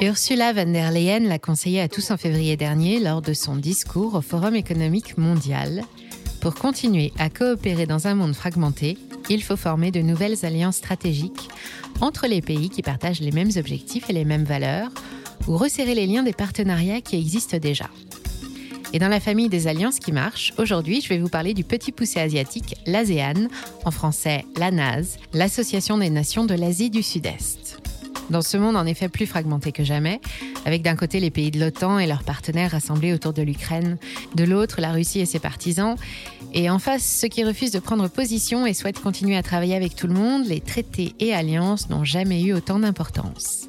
Ursula von der Leyen l'a conseillé à tous en février dernier lors de son discours au Forum économique mondial. Pour continuer à coopérer dans un monde fragmenté, il faut former de nouvelles alliances stratégiques entre les pays qui partagent les mêmes objectifs et les mêmes valeurs, ou resserrer les liens des partenariats qui existent déjà. Et dans la famille des alliances qui marchent, aujourd'hui, je vais vous parler du petit poussé asiatique, l'ASEAN, en français l'ANAS, l'Association des nations de l'Asie du Sud-Est. Dans ce monde en effet plus fragmenté que jamais, avec d'un côté les pays de l'OTAN et leurs partenaires rassemblés autour de l'Ukraine, de l'autre la Russie et ses partisans, et en face ceux qui refusent de prendre position et souhaitent continuer à travailler avec tout le monde, les traités et alliances n'ont jamais eu autant d'importance.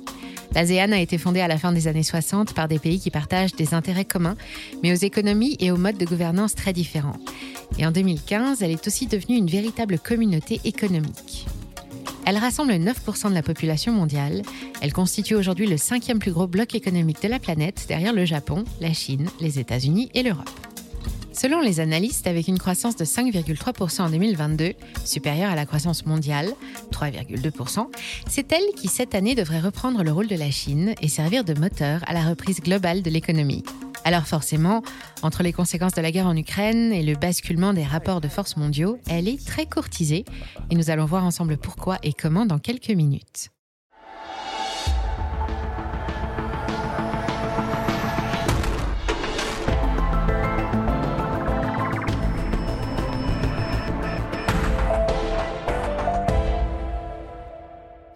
L'ASEAN a été fondée à la fin des années 60 par des pays qui partagent des intérêts communs, mais aux économies et aux modes de gouvernance très différents. Et en 2015, elle est aussi devenue une véritable communauté économique. Elle rassemble 9% de la population mondiale. Elle constitue aujourd'hui le cinquième plus gros bloc économique de la planète, derrière le Japon, la Chine, les États-Unis et l'Europe. Selon les analystes, avec une croissance de 5,3% en 2022, supérieure à la croissance mondiale, 3,2%, c'est elle qui cette année devrait reprendre le rôle de la Chine et servir de moteur à la reprise globale de l'économie. Alors forcément, entre les conséquences de la guerre en Ukraine et le basculement des rapports de force mondiaux, elle est très courtisée et nous allons voir ensemble pourquoi et comment dans quelques minutes.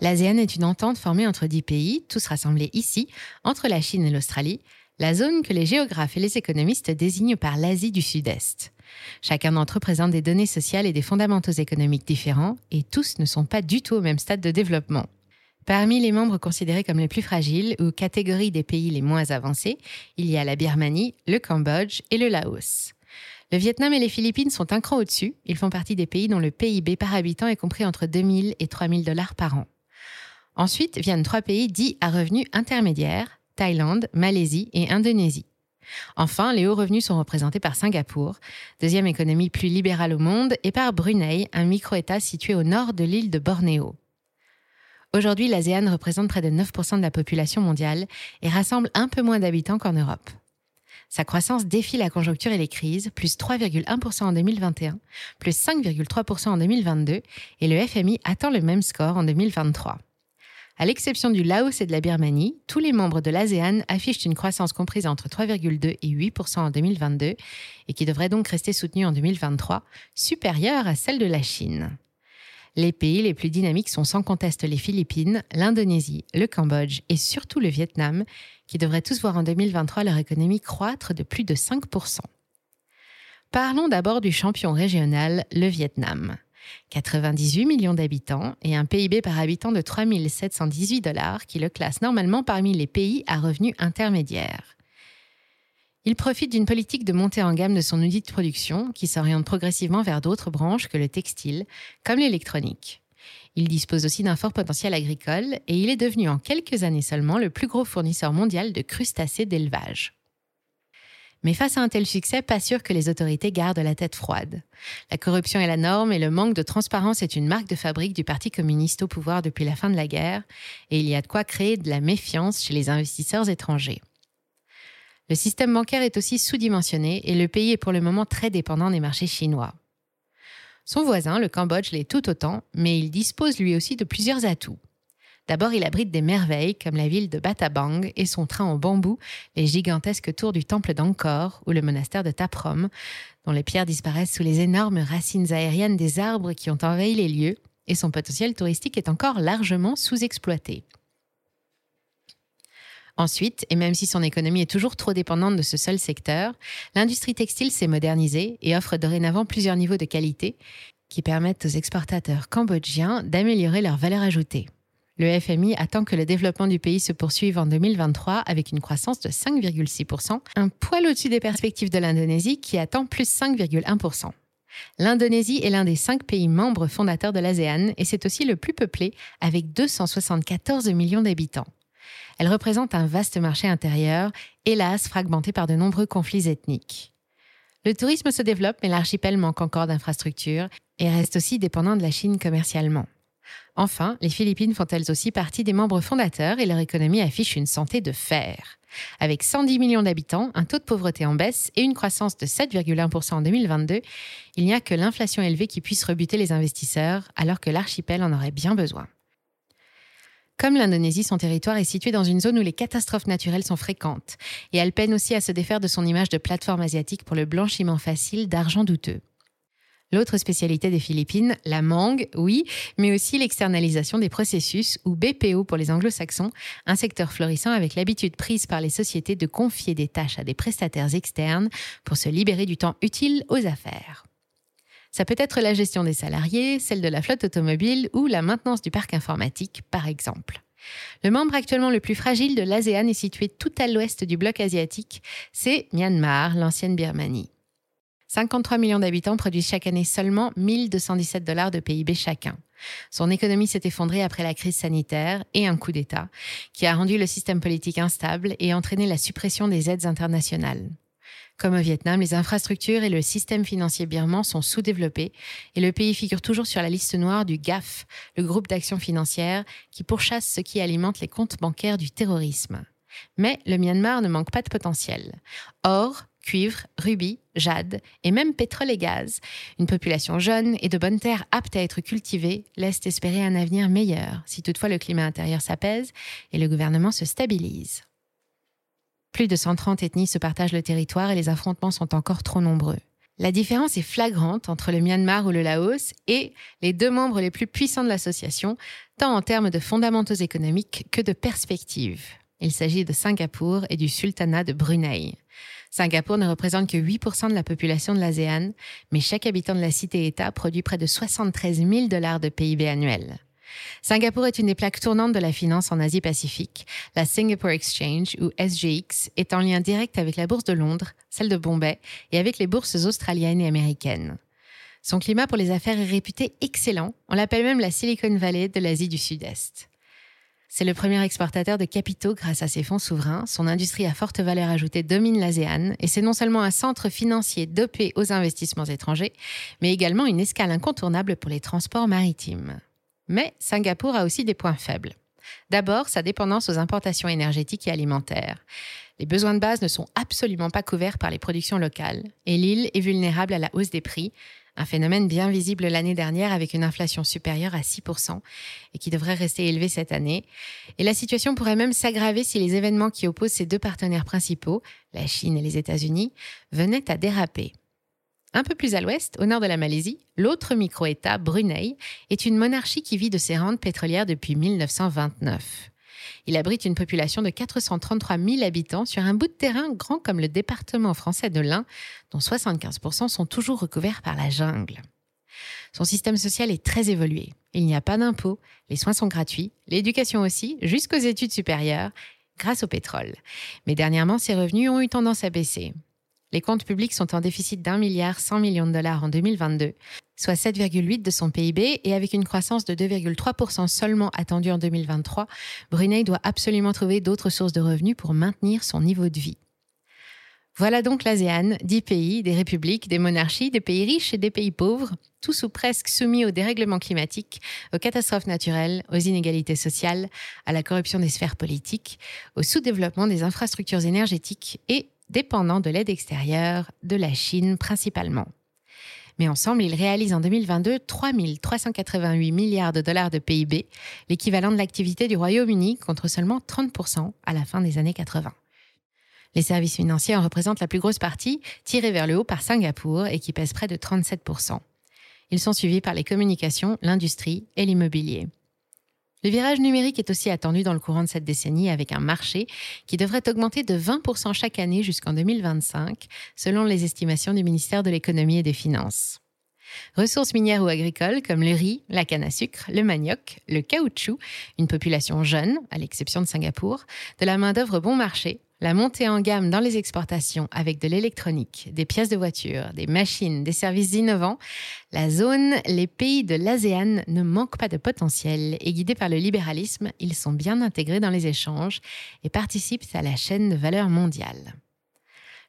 L'ASEAN est une entente formée entre dix pays, tous rassemblés ici, entre la Chine et l'Australie, la zone que les géographes et les économistes désignent par l'Asie du Sud-Est. Chacun d'entre eux présente des données sociales et des fondamentaux économiques différents, et tous ne sont pas du tout au même stade de développement. Parmi les membres considérés comme les plus fragiles ou catégorie des pays les moins avancés, il y a la Birmanie, le Cambodge et le Laos. Le Vietnam et les Philippines sont un cran au-dessus. Ils font partie des pays dont le PIB par habitant est compris entre 2000 et 3000 dollars par an. Ensuite viennent trois pays dits à revenus intermédiaires, Thaïlande, Malaisie et Indonésie. Enfin, les hauts revenus sont représentés par Singapour, deuxième économie plus libérale au monde, et par Brunei, un micro-État situé au nord de l'île de Bornéo. Aujourd'hui, l'ASEAN représente près de 9% de la population mondiale et rassemble un peu moins d'habitants qu'en Europe. Sa croissance défie la conjoncture et les crises, plus 3,1% en 2021, plus 5,3% en 2022, et le FMI attend le même score en 2023. À l'exception du Laos et de la Birmanie, tous les membres de l'ASEAN affichent une croissance comprise entre 3,2 et 8% en 2022 et qui devrait donc rester soutenue en 2023, supérieure à celle de la Chine. Les pays les plus dynamiques sont sans conteste les Philippines, l'Indonésie, le Cambodge et surtout le Vietnam, qui devraient tous voir en 2023 leur économie croître de plus de 5% Parlons d'abord du champion régional, le Vietnam. 98 millions d'habitants et un PIB par habitant de 3 718 dollars qui le classe normalement parmi les pays à revenus intermédiaires. Il profite d'une politique de montée en gamme de son outil de production qui s'oriente progressivement vers d'autres branches que le textile, comme l'électronique. Il dispose aussi d'un fort potentiel agricole et il est devenu en quelques années seulement le plus gros fournisseur mondial de crustacés d'élevage. Mais face à un tel succès, pas sûr que les autorités gardent la tête froide. La corruption est la norme et le manque de transparence est une marque de fabrique du Parti communiste au pouvoir depuis la fin de la guerre, et il y a de quoi créer de la méfiance chez les investisseurs étrangers. Le système bancaire est aussi sous-dimensionné et le pays est pour le moment très dépendant des marchés chinois. Son voisin, le Cambodge, l'est tout autant, mais il dispose lui aussi de plusieurs atouts. D'abord, il abrite des merveilles comme la ville de Batabang et son train en bambou, les gigantesques tours du temple d'Angkor ou le monastère de Taprom, dont les pierres disparaissent sous les énormes racines aériennes des arbres qui ont envahi les lieux, et son potentiel touristique est encore largement sous-exploité. Ensuite, et même si son économie est toujours trop dépendante de ce seul secteur, l'industrie textile s'est modernisée et offre dorénavant plusieurs niveaux de qualité qui permettent aux exportateurs cambodgiens d'améliorer leur valeur ajoutée. Le FMI attend que le développement du pays se poursuive en 2023 avec une croissance de 5,6%, un poil au-dessus des perspectives de l'Indonésie qui attend plus 5,1%. L'Indonésie est l'un des cinq pays membres fondateurs de l'ASEAN et c'est aussi le plus peuplé avec 274 millions d'habitants. Elle représente un vaste marché intérieur, hélas fragmenté par de nombreux conflits ethniques. Le tourisme se développe mais l'archipel manque encore d'infrastructures et reste aussi dépendant de la Chine commercialement. Enfin, les Philippines font elles aussi partie des membres fondateurs et leur économie affiche une santé de fer. Avec 110 millions d'habitants, un taux de pauvreté en baisse et une croissance de 7,1% en 2022, il n'y a que l'inflation élevée qui puisse rebuter les investisseurs alors que l'archipel en aurait bien besoin. Comme l'Indonésie, son territoire est situé dans une zone où les catastrophes naturelles sont fréquentes, et elle peine aussi à se défaire de son image de plateforme asiatique pour le blanchiment facile d'argent douteux. L'autre spécialité des Philippines, la mangue, oui, mais aussi l'externalisation des processus, ou BPO pour les anglo-saxons, un secteur florissant avec l'habitude prise par les sociétés de confier des tâches à des prestataires externes pour se libérer du temps utile aux affaires. Ça peut être la gestion des salariés, celle de la flotte automobile ou la maintenance du parc informatique, par exemple. Le membre actuellement le plus fragile de l'ASEAN est situé tout à l'ouest du bloc asiatique, c'est Myanmar, l'ancienne Birmanie. 53 millions d'habitants produisent chaque année seulement 1217 dollars de PIB chacun. Son économie s'est effondrée après la crise sanitaire et un coup d'État, qui a rendu le système politique instable et entraîné la suppression des aides internationales. Comme au Vietnam, les infrastructures et le système financier birman sont sous-développés et le pays figure toujours sur la liste noire du GAF, le groupe d'action financière qui pourchasse ce qui alimente les comptes bancaires du terrorisme. Mais le Myanmar ne manque pas de potentiel. Or, cuivre, rubis, jade et même pétrole et gaz. Une population jeune et de bonnes terres aptes à être cultivées laissent espérer un avenir meilleur si toutefois le climat intérieur s'apaise et le gouvernement se stabilise. Plus de 130 ethnies se partagent le territoire et les affrontements sont encore trop nombreux. La différence est flagrante entre le Myanmar ou le Laos et les deux membres les plus puissants de l'association, tant en termes de fondamentaux économiques que de perspectives. Il s'agit de Singapour et du Sultanat de Brunei. Singapour ne représente que 8% de la population de l'ASEAN, mais chaque habitant de la cité-État produit près de 73 000 dollars de PIB annuel. Singapour est une des plaques tournantes de la finance en Asie-Pacifique. La Singapore Exchange, ou SGX, est en lien direct avec la bourse de Londres, celle de Bombay et avec les bourses australiennes et américaines. Son climat pour les affaires est réputé excellent. On l'appelle même la Silicon Valley de l'Asie du Sud-Est. C'est le premier exportateur de capitaux grâce à ses fonds souverains. Son industrie à forte valeur ajoutée domine l'ASEAN et c'est non seulement un centre financier dopé aux investissements étrangers, mais également une escale incontournable pour les transports maritimes. Mais Singapour a aussi des points faibles. D'abord, sa dépendance aux importations énergétiques et alimentaires. Les besoins de base ne sont absolument pas couverts par les productions locales et l'île est vulnérable à la hausse des prix, un phénomène bien visible l'année dernière avec une inflation supérieure à 6% et qui devrait rester élevée cette année. Et la situation pourrait même s'aggraver si les événements qui opposent ces deux partenaires principaux, la Chine et les États-Unis, venaient à déraper. Un peu plus à l'ouest, au nord de la Malaisie, l'autre micro-État, Brunei, est une monarchie qui vit de ses rentes pétrolières depuis 1929. Il abrite une population de 433 000 habitants sur un bout de terrain grand comme le département français de l'Ain, dont 75% sont toujours recouverts par la jungle. Son système social est très évolué. Il n'y a pas d'impôts, les soins sont gratuits, l'éducation aussi, jusqu'aux études supérieures, grâce au pétrole. Mais dernièrement, ses revenus ont eu tendance à baisser. Les comptes publics sont en déficit d'un milliard 100 millions de dollars en 2022, soit 7,8% de son PIB, et avec une croissance de 2,3% seulement attendue en 2023, Brunei doit absolument trouver d'autres sources de revenus pour maintenir son niveau de vie. Voilà donc l'ASEAN, dix pays, des républiques, des monarchies, des pays riches et des pays pauvres, tous ou presque soumis au dérèglement climatique, aux catastrophes naturelles, aux inégalités sociales, à la corruption des sphères politiques, au sous-développement des infrastructures énergétiques et dépendant de l'aide extérieure de la Chine principalement. Mais ensemble, ils réalisent en 2022 3 388 milliards de dollars de PIB, l'équivalent de l'activité du Royaume-Uni contre seulement 30% à la fin des années 80. Les services financiers en représentent la plus grosse partie, tirée vers le haut par Singapour et qui pèse près de 37%. Ils sont suivis par les communications, l'industrie et l'immobilier. Le virage numérique est aussi attendu dans le courant de cette décennie avec un marché qui devrait augmenter de 20% chaque année jusqu'en 2025, selon les estimations du ministère de l'économie et des finances. Ressources minières ou agricoles comme le riz, la canne à sucre, le manioc, le caoutchouc, une population jeune, à l'exception de Singapour, de la main-d'œuvre bon marché, la montée en gamme dans les exportations avec de l'électronique, des pièces de voiture, des machines, des services innovants, la zone, les pays de l'ASEAN ne manquent pas de potentiel et guidés par le libéralisme, ils sont bien intégrés dans les échanges et participent à la chaîne de valeur mondiale.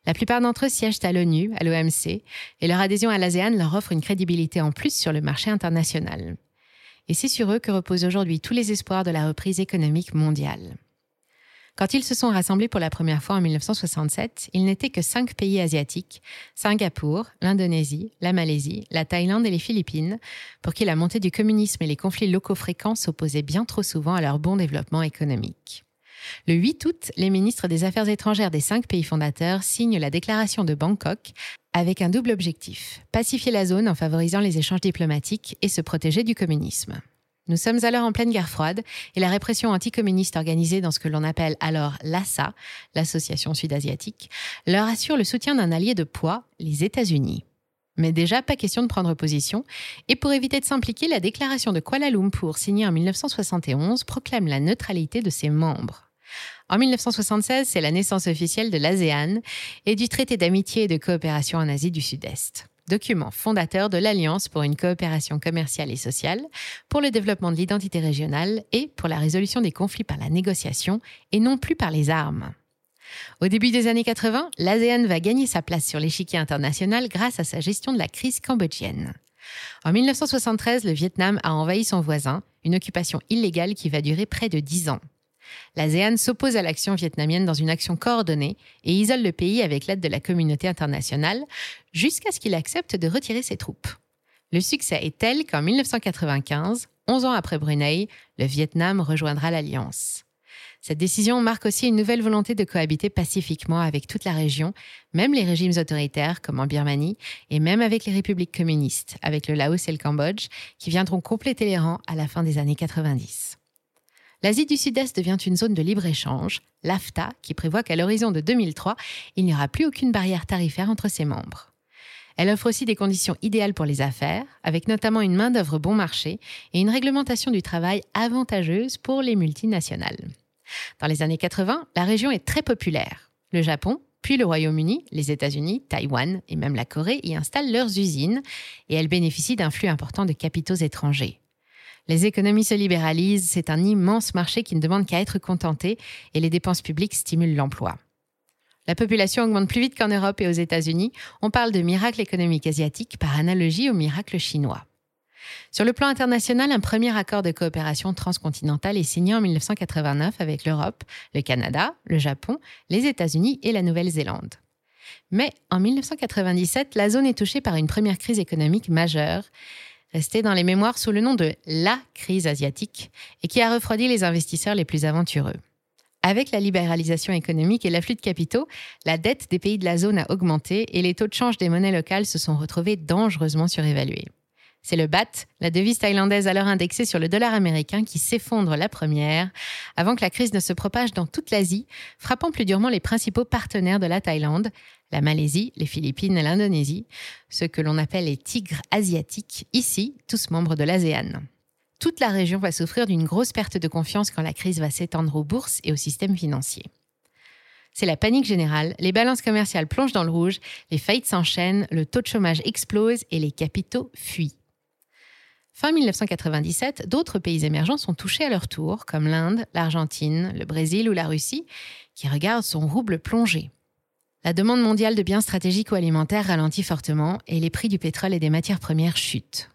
La plupart d'entre eux siègent à l'ONU, à l'OMC, et leur adhésion à l'ASEAN leur offre une crédibilité en plus sur le marché international. et c'est sur eux que reposent aujourd'hui tous les espoirs de la reprise économique mondiale. Quand ils se sont rassemblés pour la première fois en 1967, ils n'étaient que cinq pays asiatiques, Singapour, l'Indonésie, la Malaisie, la Thaïlande et les Philippines, pour qui la montée du communisme et les conflits locaux fréquents s'opposaient bien trop souvent à leur bon développement économique. Le 8 août, les ministres des Affaires étrangères des cinq pays fondateurs signent la déclaration de Bangkok avec un double objectif, pacifier la zone en favorisant les échanges diplomatiques et se protéger du communisme. Nous sommes alors en pleine guerre froide et la répression anticommuniste organisée dans ce que l'on appelle alors l'ASA, l'Association sud-asiatique, leur assure le soutien d'un allié de poids, les États-Unis. Mais déjà, pas question de prendre position, et pour éviter de s'impliquer, la déclaration de Kuala Lumpur signée en 1971 proclame la neutralité de ses membres. En 1976, c'est la naissance officielle de l'ASEAN et du traité d'amitié et de coopération en Asie du Sud-Est document fondateur de l'Alliance pour une coopération commerciale et sociale, pour le développement de l'identité régionale et pour la résolution des conflits par la négociation et non plus par les armes. Au début des années 80, l'ASEAN va gagner sa place sur l'échiquier international grâce à sa gestion de la crise cambodgienne. En 1973, le Vietnam a envahi son voisin, une occupation illégale qui va durer près de dix ans. L'ASEAN s'oppose à l'action vietnamienne dans une action coordonnée et isole le pays avec l'aide de la communauté internationale jusqu'à ce qu'il accepte de retirer ses troupes. Le succès est tel qu'en 1995, 11 ans après Brunei, le Vietnam rejoindra l'Alliance. Cette décision marque aussi une nouvelle volonté de cohabiter pacifiquement avec toute la région, même les régimes autoritaires comme en Birmanie, et même avec les républiques communistes, avec le Laos et le Cambodge, qui viendront compléter les rangs à la fin des années 90 l'Asie du Sud-Est devient une zone de libre-échange, l'AFTA, qui prévoit qu'à l'horizon de 2003, il n'y aura plus aucune barrière tarifaire entre ses membres. Elle offre aussi des conditions idéales pour les affaires, avec notamment une main-d'œuvre bon marché et une réglementation du travail avantageuse pour les multinationales. Dans les années 80, la région est très populaire. Le Japon, puis le Royaume-Uni, les États-Unis, Taïwan et même la Corée y installent leurs usines et elles bénéficient d'un flux important de capitaux étrangers. Les économies se libéralisent, c'est un immense marché qui ne demande qu'à être contenté et les dépenses publiques stimulent l'emploi. La population augmente plus vite qu'en Europe et aux États-Unis. On parle de miracle économique asiatique par analogie au miracle chinois. Sur le plan international, un premier accord de coopération transcontinentale est signé en 1989 avec l'Europe, le Canada, le Japon, les États-Unis et la Nouvelle-Zélande. Mais en 1997, la zone est touchée par une première crise économique majeure resté dans les mémoires sous le nom de la crise asiatique et qui a refroidi les investisseurs les plus aventureux. Avec la libéralisation économique et l'afflux de capitaux, la dette des pays de la zone a augmenté et les taux de change des monnaies locales se sont retrouvés dangereusement surévalués. C'est le BAT, la devise thaïlandaise alors indexée sur le dollar américain, qui s'effondre la première, avant que la crise ne se propage dans toute l'Asie, frappant plus durement les principaux partenaires de la Thaïlande, la Malaisie, les Philippines et l'Indonésie, ce que l'on appelle les tigres asiatiques, ici tous membres de l'ASEAN. Toute la région va souffrir d'une grosse perte de confiance quand la crise va s'étendre aux bourses et au système financier. C'est la panique générale, les balances commerciales plongent dans le rouge, les faillites s'enchaînent, le taux de chômage explose et les capitaux fuient. Fin 1997, d'autres pays émergents sont touchés à leur tour, comme l'Inde, l'Argentine, le Brésil ou la Russie, qui regardent son rouble plonger. La demande mondiale de biens stratégiques ou alimentaires ralentit fortement et les prix du pétrole et des matières premières chutent.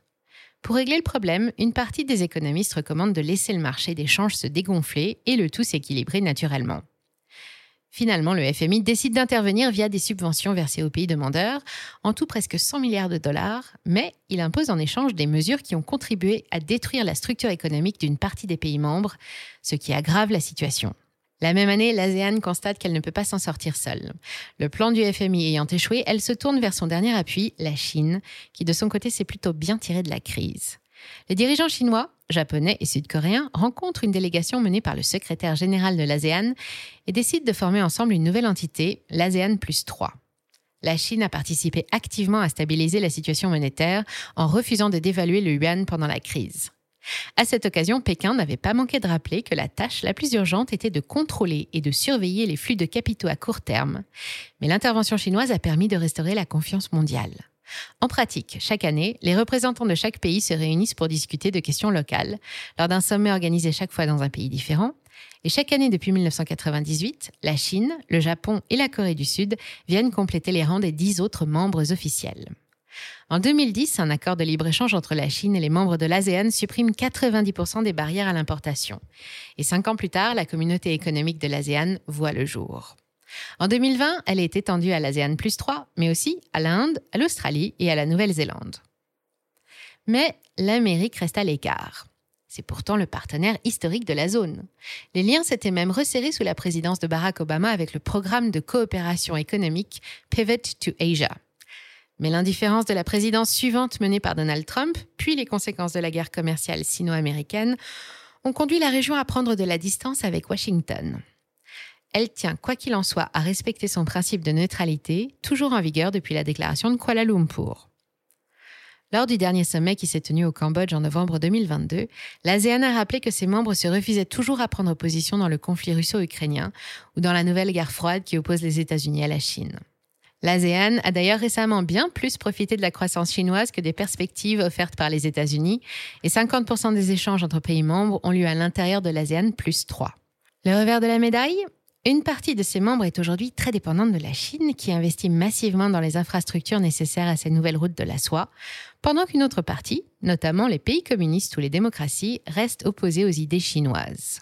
Pour régler le problème, une partie des économistes recommande de laisser le marché des changes se dégonfler et le tout s'équilibrer naturellement. Finalement, le FMI décide d'intervenir via des subventions versées aux pays demandeurs, en tout presque 100 milliards de dollars, mais il impose en échange des mesures qui ont contribué à détruire la structure économique d'une partie des pays membres, ce qui aggrave la situation. La même année, l'ASEAN constate qu'elle ne peut pas s'en sortir seule. Le plan du FMI ayant échoué, elle se tourne vers son dernier appui, la Chine, qui de son côté s'est plutôt bien tirée de la crise. Les dirigeants chinois, japonais et sud-coréens rencontrent une délégation menée par le secrétaire général de l'ASEAN et décident de former ensemble une nouvelle entité, l'ASEAN plus 3. La Chine a participé activement à stabiliser la situation monétaire en refusant de dévaluer le yuan pendant la crise. À cette occasion, Pékin n'avait pas manqué de rappeler que la tâche la plus urgente était de contrôler et de surveiller les flux de capitaux à court terme. Mais l'intervention chinoise a permis de restaurer la confiance mondiale. En pratique, chaque année, les représentants de chaque pays se réunissent pour discuter de questions locales, lors d'un sommet organisé chaque fois dans un pays différent. Et chaque année depuis 1998, la Chine, le Japon et la Corée du Sud viennent compléter les rangs des dix autres membres officiels. En 2010, un accord de libre-échange entre la Chine et les membres de l'ASEAN supprime 90% des barrières à l'importation. Et cinq ans plus tard, la communauté économique de l'ASEAN voit le jour. En 2020, elle est étendue à l'ASEAN plus 3, mais aussi à l'Inde, à l'Australie et à la Nouvelle-Zélande. Mais l'Amérique reste à l'écart. C'est pourtant le partenaire historique de la zone. Les liens s'étaient même resserrés sous la présidence de Barack Obama avec le programme de coopération économique Pivot to Asia. Mais l'indifférence de la présidence suivante menée par Donald Trump, puis les conséquences de la guerre commerciale sino-américaine, ont conduit la région à prendre de la distance avec Washington. Elle tient, quoi qu'il en soit, à respecter son principe de neutralité, toujours en vigueur depuis la déclaration de Kuala Lumpur. Lors du dernier sommet qui s'est tenu au Cambodge en novembre 2022, l'ASEAN a rappelé que ses membres se refusaient toujours à prendre position dans le conflit russo-ukrainien ou dans la nouvelle guerre froide qui oppose les États-Unis à la Chine. L'ASEAN a d'ailleurs récemment bien plus profité de la croissance chinoise que des perspectives offertes par les États-Unis, et 50% des échanges entre pays membres ont lieu à l'intérieur de l'ASEAN plus 3. Le revers de la médaille? Une partie de ses membres est aujourd'hui très dépendante de la Chine, qui investit massivement dans les infrastructures nécessaires à ces nouvelles routes de la soie, pendant qu'une autre partie, notamment les pays communistes ou les démocraties, reste opposée aux idées chinoises.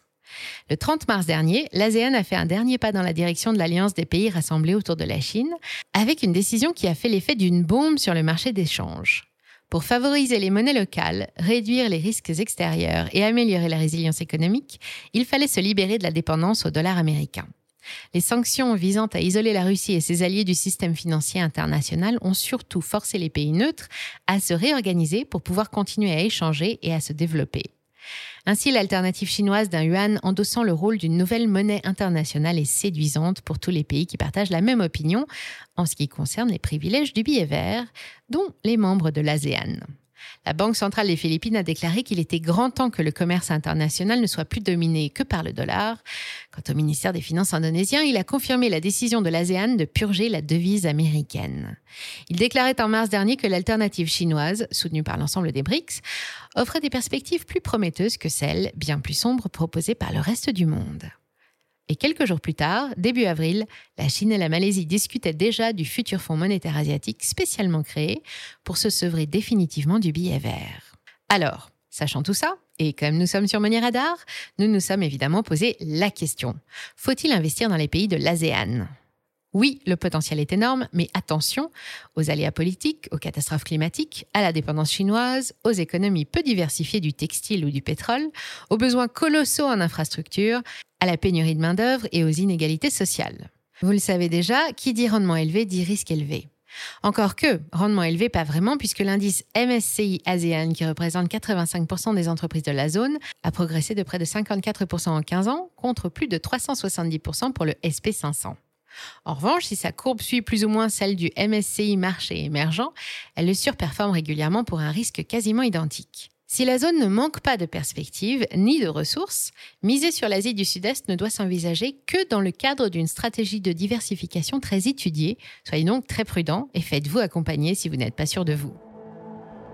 Le 30 mars dernier, l'ASEAN a fait un dernier pas dans la direction de l'alliance des pays rassemblés autour de la Chine, avec une décision qui a fait l'effet d'une bombe sur le marché d'échange. Pour favoriser les monnaies locales, réduire les risques extérieurs et améliorer la résilience économique, il fallait se libérer de la dépendance au dollar américain. Les sanctions visant à isoler la Russie et ses alliés du système financier international ont surtout forcé les pays neutres à se réorganiser pour pouvoir continuer à échanger et à se développer. Ainsi, l'alternative chinoise d'un yuan endossant le rôle d'une nouvelle monnaie internationale est séduisante pour tous les pays qui partagent la même opinion en ce qui concerne les privilèges du billet vert, dont les membres de l'ASEAN. La Banque centrale des Philippines a déclaré qu'il était grand temps que le commerce international ne soit plus dominé que par le dollar. Quant au ministère des Finances indonésien, il a confirmé la décision de l'ASEAN de purger la devise américaine. Il déclarait en mars dernier que l'alternative chinoise, soutenue par l'ensemble des BRICS, offrait des perspectives plus prometteuses que celles, bien plus sombres, proposées par le reste du monde. Et quelques jours plus tard, début avril, la Chine et la Malaisie discutaient déjà du futur Fonds monétaire asiatique spécialement créé pour se sevrer définitivement du billet vert. Alors, sachant tout ça, et comme nous sommes sur Money Radar, nous nous sommes évidemment posé la question faut-il investir dans les pays de l'ASEAN? Oui, le potentiel est énorme, mais attention aux aléas politiques, aux catastrophes climatiques, à la dépendance chinoise, aux économies peu diversifiées du textile ou du pétrole, aux besoins colossaux en infrastructures, à la pénurie de main-d'œuvre et aux inégalités sociales. Vous le savez déjà, qui dit rendement élevé dit risque élevé. Encore que, rendement élevé, pas vraiment, puisque l'indice MSCI ASEAN, qui représente 85% des entreprises de la zone, a progressé de près de 54% en 15 ans, contre plus de 370% pour le SP500. En revanche, si sa courbe suit plus ou moins celle du MSCI marché émergent, elle le surperforme régulièrement pour un risque quasiment identique. Si la zone ne manque pas de perspectives ni de ressources, miser sur l'Asie du Sud-Est ne doit s'envisager que dans le cadre d'une stratégie de diversification très étudiée. Soyez donc très prudent et faites-vous accompagner si vous n'êtes pas sûr de vous.